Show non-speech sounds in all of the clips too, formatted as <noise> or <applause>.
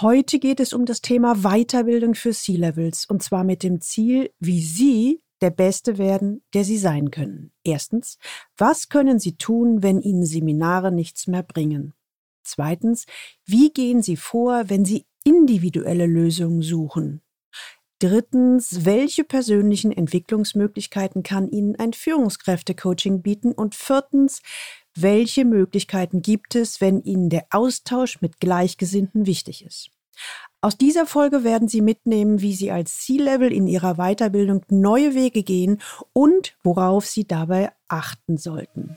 Heute geht es um das Thema Weiterbildung für C-Levels und zwar mit dem Ziel, wie Sie der Beste werden, der Sie sein können. Erstens, was können Sie tun, wenn Ihnen Seminare nichts mehr bringen? Zweitens, wie gehen Sie vor, wenn Sie individuelle Lösungen suchen? Drittens, welche persönlichen Entwicklungsmöglichkeiten kann Ihnen ein Führungskräftecoaching bieten? Und viertens, welche Möglichkeiten gibt es, wenn Ihnen der Austausch mit Gleichgesinnten wichtig ist? Aus dieser Folge werden Sie mitnehmen, wie Sie als C-Level in Ihrer Weiterbildung neue Wege gehen und worauf Sie dabei achten sollten.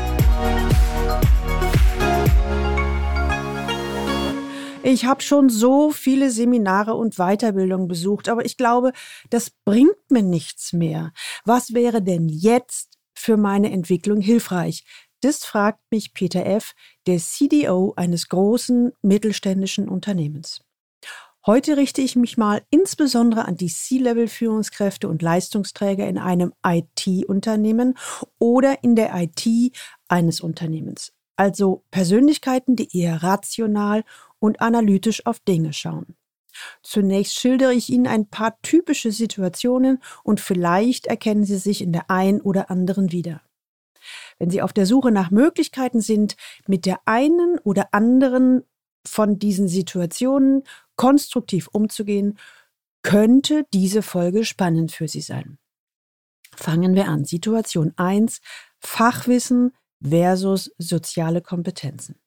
Ich habe schon so viele Seminare und Weiterbildungen besucht, aber ich glaube, das bringt mir nichts mehr. Was wäre denn jetzt für meine Entwicklung hilfreich? Das fragt mich Peter F., der CDO eines großen mittelständischen Unternehmens. Heute richte ich mich mal insbesondere an die C-Level-Führungskräfte und Leistungsträger in einem IT-Unternehmen oder in der IT eines Unternehmens. Also Persönlichkeiten, die eher rational und analytisch auf Dinge schauen. Zunächst schildere ich Ihnen ein paar typische Situationen und vielleicht erkennen Sie sich in der einen oder anderen wieder. Wenn Sie auf der Suche nach Möglichkeiten sind, mit der einen oder anderen von diesen Situationen konstruktiv umzugehen, könnte diese Folge spannend für Sie sein. Fangen wir an. Situation 1. Fachwissen versus soziale Kompetenzen.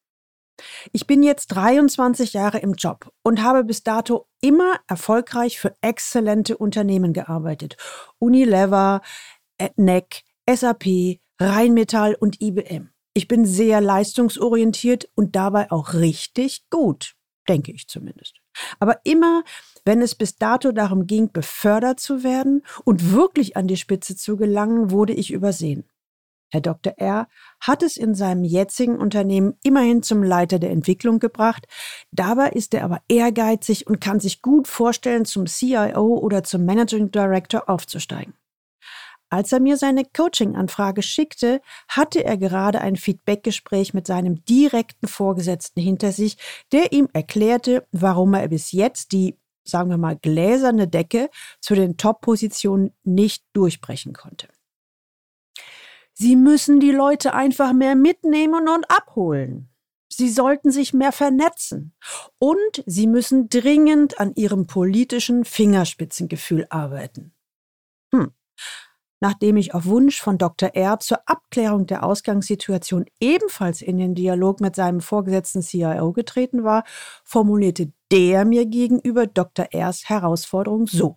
Ich bin jetzt 23 Jahre im Job und habe bis dato immer erfolgreich für exzellente Unternehmen gearbeitet. Unilever, NEC, SAP, Rheinmetall und IBM. Ich bin sehr leistungsorientiert und dabei auch richtig gut, denke ich zumindest. Aber immer, wenn es bis dato darum ging, befördert zu werden und wirklich an die Spitze zu gelangen, wurde ich übersehen. Herr Dr. R. hat es in seinem jetzigen Unternehmen immerhin zum Leiter der Entwicklung gebracht. Dabei ist er aber ehrgeizig und kann sich gut vorstellen, zum CIO oder zum Managing Director aufzusteigen. Als er mir seine Coaching-Anfrage schickte, hatte er gerade ein Feedbackgespräch mit seinem direkten Vorgesetzten hinter sich, der ihm erklärte, warum er bis jetzt die, sagen wir mal, gläserne Decke zu den Top-Positionen nicht durchbrechen konnte. Sie müssen die Leute einfach mehr mitnehmen und abholen. Sie sollten sich mehr vernetzen. Und sie müssen dringend an ihrem politischen Fingerspitzengefühl arbeiten. Hm. Nachdem ich auf Wunsch von Dr. R. zur Abklärung der Ausgangssituation ebenfalls in den Dialog mit seinem vorgesetzten CIO getreten war, formulierte der mir gegenüber Dr. R.'s Herausforderung so.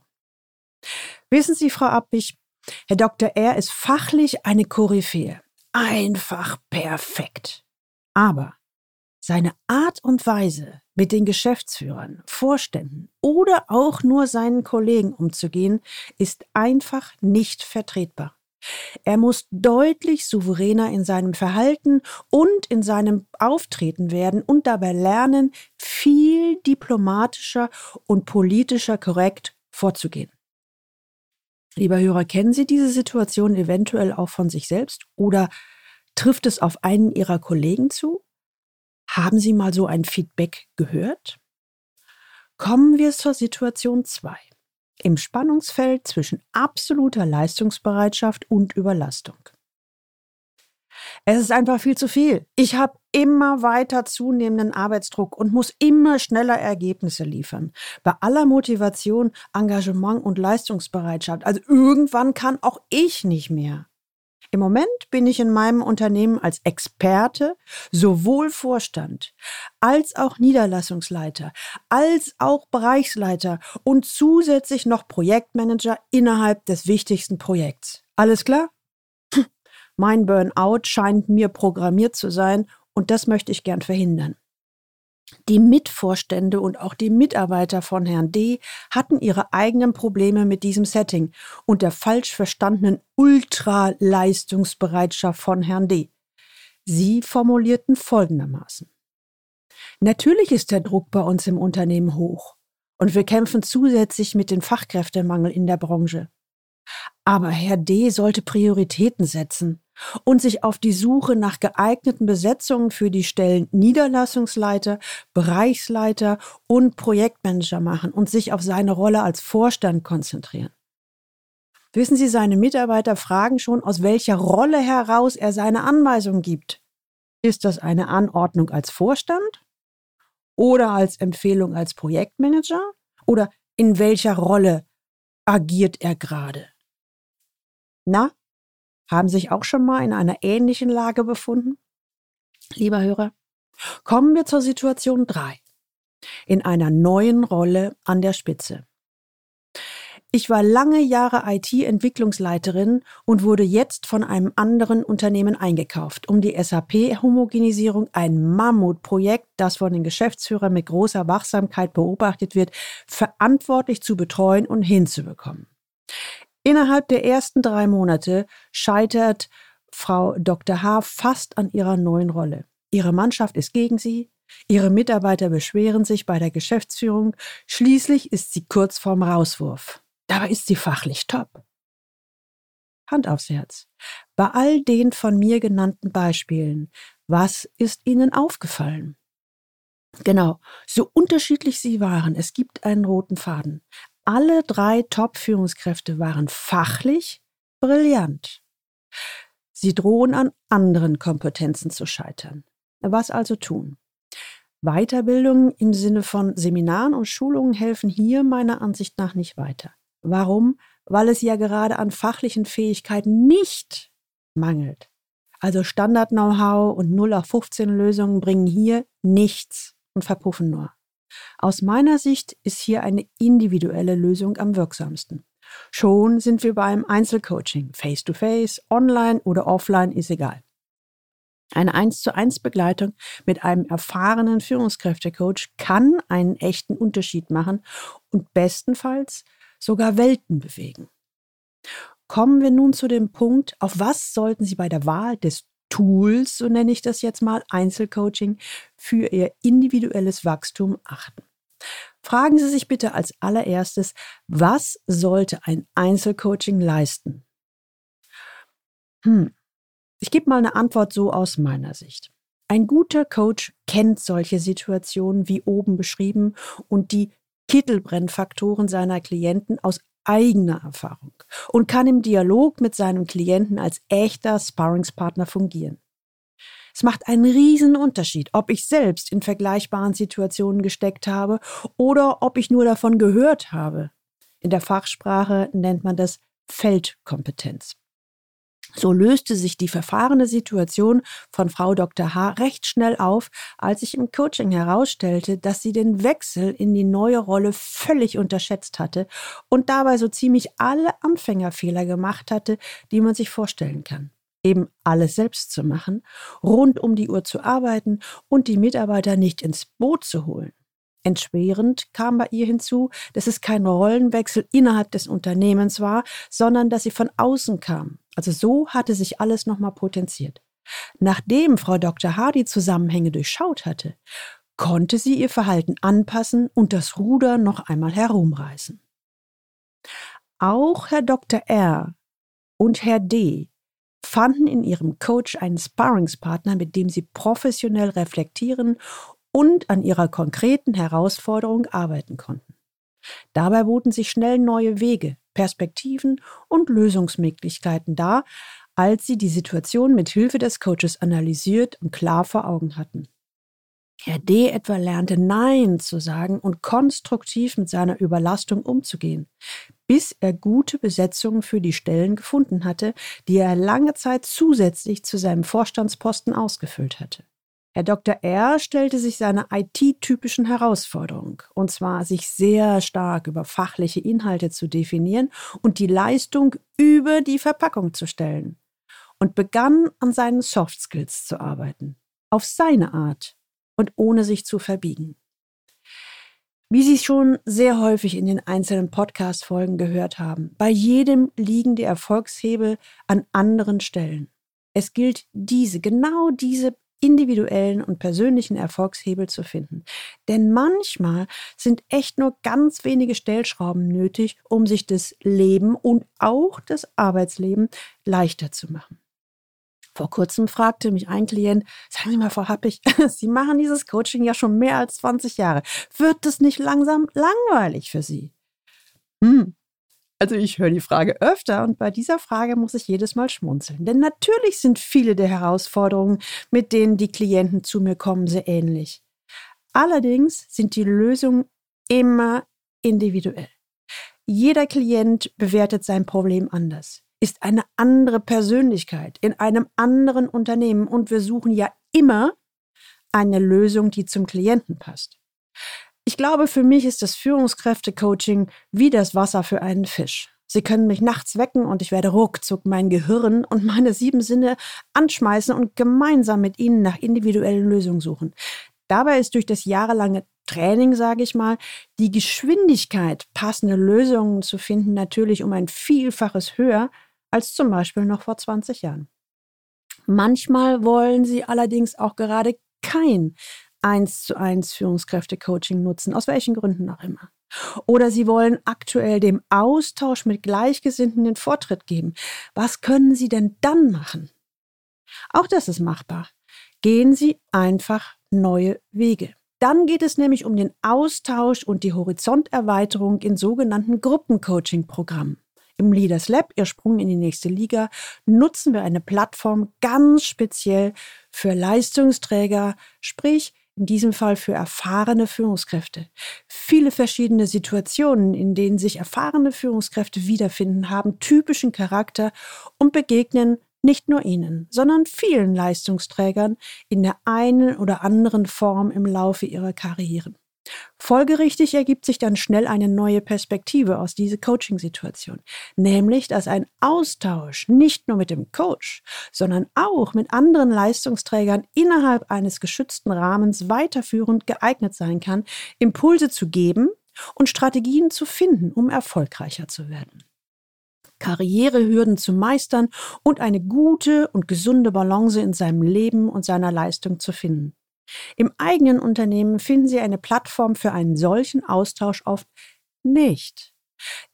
Wissen Sie, Frau Appich, Herr Dr. R. ist fachlich eine Koryphäe. Einfach perfekt. Aber seine Art und Weise, mit den Geschäftsführern, Vorständen oder auch nur seinen Kollegen umzugehen, ist einfach nicht vertretbar. Er muss deutlich souveräner in seinem Verhalten und in seinem Auftreten werden und dabei lernen, viel diplomatischer und politischer korrekt vorzugehen. Lieber Hörer, kennen Sie diese Situation eventuell auch von sich selbst oder trifft es auf einen Ihrer Kollegen zu? Haben Sie mal so ein Feedback gehört? Kommen wir zur Situation 2. Im Spannungsfeld zwischen absoluter Leistungsbereitschaft und Überlastung. Es ist einfach viel zu viel. Ich habe immer weiter zunehmenden Arbeitsdruck und muss immer schneller Ergebnisse liefern. Bei aller Motivation, Engagement und Leistungsbereitschaft. Also irgendwann kann auch ich nicht mehr. Im Moment bin ich in meinem Unternehmen als Experte, sowohl Vorstand als auch Niederlassungsleiter, als auch Bereichsleiter und zusätzlich noch Projektmanager innerhalb des wichtigsten Projekts. Alles klar? Mein Burnout scheint mir programmiert zu sein und das möchte ich gern verhindern. Die Mitvorstände und auch die Mitarbeiter von Herrn D. hatten ihre eigenen Probleme mit diesem Setting und der falsch verstandenen Ultraleistungsbereitschaft von Herrn D. Sie formulierten folgendermaßen. Natürlich ist der Druck bei uns im Unternehmen hoch und wir kämpfen zusätzlich mit dem Fachkräftemangel in der Branche. Aber Herr D. sollte Prioritäten setzen und sich auf die Suche nach geeigneten Besetzungen für die Stellen Niederlassungsleiter, Bereichsleiter und Projektmanager machen und sich auf seine Rolle als Vorstand konzentrieren. Wissen Sie, seine Mitarbeiter fragen schon, aus welcher Rolle heraus er seine Anweisungen gibt. Ist das eine Anordnung als Vorstand? Oder als Empfehlung als Projektmanager? Oder in welcher Rolle agiert er gerade? Na, haben sich auch schon mal in einer ähnlichen Lage befunden? Lieber Hörer, kommen wir zur Situation 3. In einer neuen Rolle an der Spitze. Ich war lange Jahre IT-Entwicklungsleiterin und wurde jetzt von einem anderen Unternehmen eingekauft, um die SAP-Homogenisierung, ein Mammutprojekt, das von den Geschäftsführern mit großer Wachsamkeit beobachtet wird, verantwortlich zu betreuen und hinzubekommen. Innerhalb der ersten drei Monate scheitert Frau Dr. H. fast an ihrer neuen Rolle. Ihre Mannschaft ist gegen sie, ihre Mitarbeiter beschweren sich bei der Geschäftsführung, schließlich ist sie kurz vorm Rauswurf. Dabei ist sie fachlich top. Hand aufs Herz. Bei all den von mir genannten Beispielen, was ist Ihnen aufgefallen? Genau, so unterschiedlich sie waren, es gibt einen roten Faden. Alle drei Top-Führungskräfte waren fachlich brillant. Sie drohen an anderen Kompetenzen zu scheitern. Was also tun? Weiterbildungen im Sinne von Seminaren und Schulungen helfen hier meiner Ansicht nach nicht weiter. Warum? Weil es ja gerade an fachlichen Fähigkeiten nicht mangelt. Also Standard-Know-how und 0 auf 15 Lösungen bringen hier nichts und verpuffen nur. Aus meiner Sicht ist hier eine individuelle Lösung am wirksamsten. Schon sind wir beim Einzelcoaching, face-to-face, online oder offline ist egal. Eine 1 zu 1 Begleitung mit einem erfahrenen Führungskräftecoach kann einen echten Unterschied machen und bestenfalls sogar Welten bewegen. Kommen wir nun zu dem Punkt, auf was sollten Sie bei der Wahl des Tools, so nenne ich das jetzt mal, Einzelcoaching, für Ihr individuelles Wachstum achten. Fragen Sie sich bitte als allererstes, was sollte ein Einzelcoaching leisten? Hm. Ich gebe mal eine Antwort so aus meiner Sicht. Ein guter Coach kennt solche Situationen wie oben beschrieben und die Kittelbrennfaktoren seiner Klienten aus eigener Erfahrung und kann im Dialog mit seinem Klienten als echter Sparringspartner fungieren. Es macht einen riesen Unterschied, ob ich selbst in vergleichbaren Situationen gesteckt habe oder ob ich nur davon gehört habe. In der Fachsprache nennt man das Feldkompetenz. So löste sich die verfahrene Situation von Frau Dr. H. recht schnell auf, als sich im Coaching herausstellte, dass sie den Wechsel in die neue Rolle völlig unterschätzt hatte und dabei so ziemlich alle Anfängerfehler gemacht hatte, die man sich vorstellen kann. Eben alles selbst zu machen, rund um die Uhr zu arbeiten und die Mitarbeiter nicht ins Boot zu holen. Entschwerend kam bei ihr hinzu, dass es kein Rollenwechsel innerhalb des Unternehmens war, sondern dass sie von außen kam. Also so hatte sich alles nochmal potenziert. Nachdem Frau Dr. H. die Zusammenhänge durchschaut hatte, konnte sie ihr Verhalten anpassen und das Ruder noch einmal herumreißen. Auch Herr Dr. R. und Herr D. fanden in ihrem Coach einen Sparringspartner, mit dem sie professionell reflektieren und an ihrer konkreten Herausforderung arbeiten konnten. Dabei boten sich schnell neue Wege, Perspektiven und Lösungsmöglichkeiten dar, als sie die Situation mit Hilfe des Coaches analysiert und klar vor Augen hatten. Herr D. etwa lernte Nein zu sagen und konstruktiv mit seiner Überlastung umzugehen, bis er gute Besetzungen für die Stellen gefunden hatte, die er lange Zeit zusätzlich zu seinem Vorstandsposten ausgefüllt hatte. Herr Dr. R. stellte sich seiner IT-typischen Herausforderung, und zwar sich sehr stark über fachliche Inhalte zu definieren und die Leistung über die Verpackung zu stellen, und begann an seinen Soft Skills zu arbeiten, auf seine Art und ohne sich zu verbiegen. Wie Sie schon sehr häufig in den einzelnen Podcast-Folgen gehört haben, bei jedem liegen die Erfolgshebel an anderen Stellen. Es gilt diese, genau diese individuellen und persönlichen Erfolgshebel zu finden. Denn manchmal sind echt nur ganz wenige Stellschrauben nötig, um sich das Leben und auch das Arbeitsleben leichter zu machen. Vor kurzem fragte mich ein Klient, sagen Sie mal, Frau Happig, <laughs> Sie machen dieses Coaching ja schon mehr als 20 Jahre. Wird es nicht langsam langweilig für Sie? Hm, also ich höre die Frage öfter und bei dieser Frage muss ich jedes Mal schmunzeln. Denn natürlich sind viele der Herausforderungen, mit denen die Klienten zu mir kommen, sehr ähnlich. Allerdings sind die Lösungen immer individuell. Jeder Klient bewertet sein Problem anders, ist eine andere Persönlichkeit in einem anderen Unternehmen und wir suchen ja immer eine Lösung, die zum Klienten passt. Ich glaube, für mich ist das Führungskräfte-Coaching wie das Wasser für einen Fisch. Sie können mich nachts wecken und ich werde ruckzuck mein Gehirn und meine sieben Sinne anschmeißen und gemeinsam mit ihnen nach individuellen Lösungen suchen. Dabei ist durch das jahrelange Training, sage ich mal, die Geschwindigkeit, passende Lösungen zu finden, natürlich um ein Vielfaches höher als zum Beispiel noch vor 20 Jahren. Manchmal wollen sie allerdings auch gerade kein eins zu eins Führungskräfte-Coaching nutzen, aus welchen Gründen auch immer. Oder Sie wollen aktuell dem Austausch mit Gleichgesinnten den Vortritt geben. Was können Sie denn dann machen? Auch das ist machbar. Gehen Sie einfach neue Wege. Dann geht es nämlich um den Austausch und die Horizonterweiterung in sogenannten Gruppencoaching-Programmen. Im Leaders Lab, Ihr Sprung in die nächste Liga, nutzen wir eine Plattform ganz speziell für Leistungsträger, sprich in diesem Fall für erfahrene Führungskräfte. Viele verschiedene Situationen, in denen sich erfahrene Führungskräfte wiederfinden, haben typischen Charakter und begegnen nicht nur ihnen, sondern vielen Leistungsträgern in der einen oder anderen Form im Laufe ihrer Karrieren. Folgerichtig ergibt sich dann schnell eine neue Perspektive aus dieser Coaching-Situation, nämlich dass ein Austausch nicht nur mit dem Coach, sondern auch mit anderen Leistungsträgern innerhalb eines geschützten Rahmens weiterführend geeignet sein kann, Impulse zu geben und Strategien zu finden, um erfolgreicher zu werden. Karrierehürden zu meistern und eine gute und gesunde Balance in seinem Leben und seiner Leistung zu finden. Im eigenen Unternehmen finden Sie eine Plattform für einen solchen Austausch oft nicht.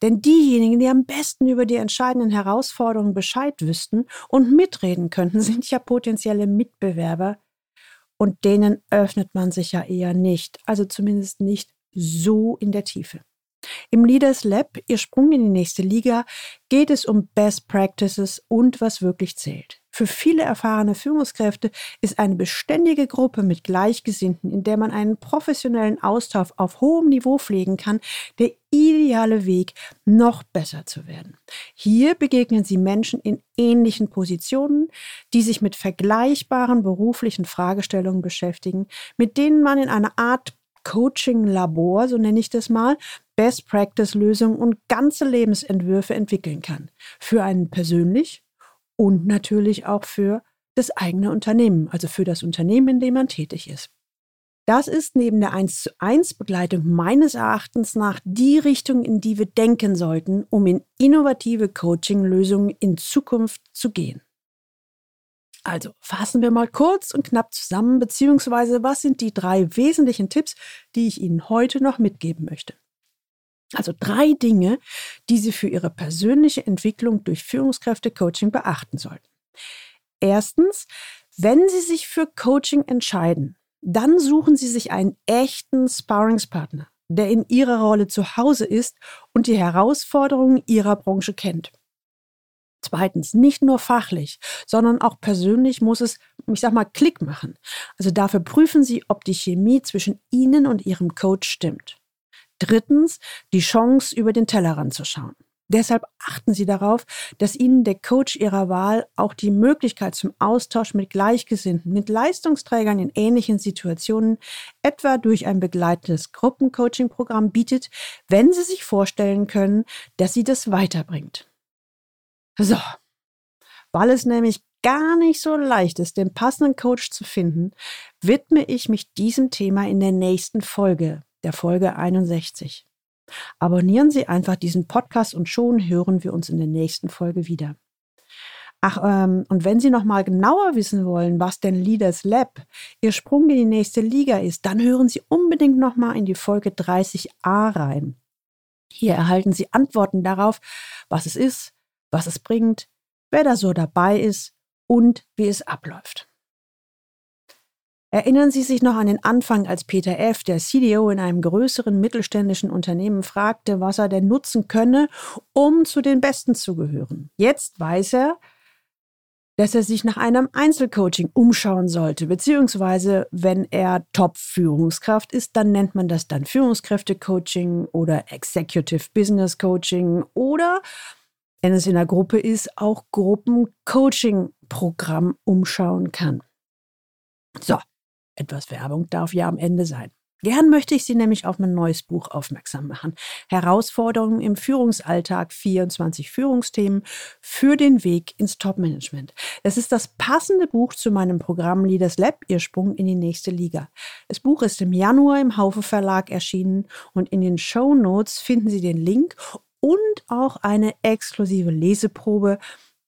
Denn diejenigen, die am besten über die entscheidenden Herausforderungen Bescheid wüssten und mitreden könnten, sind ja potenzielle Mitbewerber. Und denen öffnet man sich ja eher nicht, also zumindest nicht so in der Tiefe. Im Leaders Lab, Ihr Sprung in die nächste Liga, geht es um Best Practices und was wirklich zählt. Für viele erfahrene Führungskräfte ist eine beständige Gruppe mit Gleichgesinnten, in der man einen professionellen Austausch auf hohem Niveau pflegen kann, der ideale Weg, noch besser zu werden. Hier begegnen Sie Menschen in ähnlichen Positionen, die sich mit vergleichbaren beruflichen Fragestellungen beschäftigen, mit denen man in einer Art Coaching-Labor, so nenne ich das mal, Best-Practice-Lösungen und ganze Lebensentwürfe entwickeln kann. Für einen persönlich und natürlich auch für das eigene Unternehmen, also für das Unternehmen, in dem man tätig ist. Das ist neben der 1 zu 1 Begleitung meines Erachtens nach die Richtung, in die wir denken sollten, um in innovative Coaching-Lösungen in Zukunft zu gehen. Also fassen wir mal kurz und knapp zusammen, beziehungsweise was sind die drei wesentlichen Tipps, die ich Ihnen heute noch mitgeben möchte. Also drei Dinge, die Sie für Ihre persönliche Entwicklung durch Führungskräfte-Coaching beachten sollten. Erstens, wenn Sie sich für Coaching entscheiden, dann suchen Sie sich einen echten Sparringspartner, der in Ihrer Rolle zu Hause ist und die Herausforderungen Ihrer Branche kennt. Zweitens, nicht nur fachlich, sondern auch persönlich muss es, ich sag mal, Klick machen. Also dafür prüfen Sie, ob die Chemie zwischen Ihnen und Ihrem Coach stimmt. Drittens, die Chance, über den Tellerrand zu schauen. Deshalb achten Sie darauf, dass Ihnen der Coach Ihrer Wahl auch die Möglichkeit zum Austausch mit Gleichgesinnten, mit Leistungsträgern in ähnlichen Situationen, etwa durch ein begleitendes Gruppencoaching-Programm bietet, wenn Sie sich vorstellen können, dass Sie das weiterbringt. So, weil es nämlich gar nicht so leicht ist, den passenden Coach zu finden, widme ich mich diesem Thema in der nächsten Folge der Folge 61. Abonnieren Sie einfach diesen Podcast und schon hören wir uns in der nächsten Folge wieder. Ach, ähm, und wenn Sie noch mal genauer wissen wollen, was denn Leaders Lab, Ihr Sprung in die nächste Liga ist, dann hören Sie unbedingt noch mal in die Folge 30a rein. Hier erhalten Sie Antworten darauf, was es ist, was es bringt, wer da so dabei ist und wie es abläuft. Erinnern Sie sich noch an den Anfang, als Peter F., der CDO in einem größeren mittelständischen Unternehmen, fragte, was er denn nutzen könne, um zu den Besten zu gehören. Jetzt weiß er, dass er sich nach einem Einzelcoaching umschauen sollte, beziehungsweise wenn er Top-Führungskraft ist, dann nennt man das dann Führungskräfte-Coaching oder Executive Business Coaching oder wenn es in der Gruppe ist, auch Gruppen-Coaching-Programm umschauen kann. So, etwas Werbung darf ja am Ende sein. Gern möchte ich Sie nämlich auf mein neues Buch aufmerksam machen. Herausforderungen im Führungsalltag, 24 Führungsthemen für den Weg ins Topmanagement. Es ist das passende Buch zu meinem Programm Leaders Lab, Ihr Sprung in die nächste Liga. Das Buch ist im Januar im Haufe Verlag erschienen und in den Show Notes finden Sie den Link und auch eine exklusive Leseprobe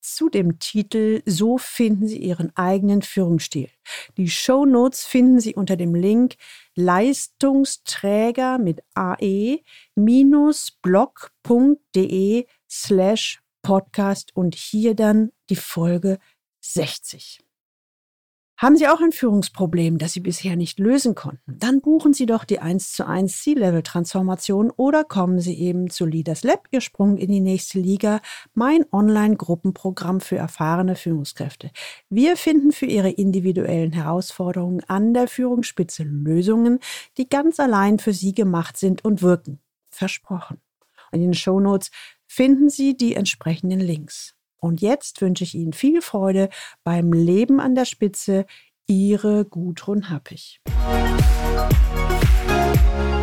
zu dem Titel So finden Sie Ihren eigenen Führungsstil. Die Show Notes finden Sie unter dem Link Leistungsträger mit ae-blog.de slash podcast und hier dann die Folge 60. Haben Sie auch ein Führungsproblem, das Sie bisher nicht lösen konnten? Dann buchen Sie doch die 1 zu 1 C-Level-Transformation oder kommen Sie eben zu Leaders Lab, Ihr Sprung in die nächste Liga, mein Online-Gruppenprogramm für erfahrene Führungskräfte. Wir finden für Ihre individuellen Herausforderungen an der Führungsspitze Lösungen, die ganz allein für Sie gemacht sind und wirken. Versprochen. In den Shownotes finden Sie die entsprechenden Links. Und jetzt wünsche ich Ihnen viel Freude beim Leben an der Spitze. Ihre Gudrun Happig. Musik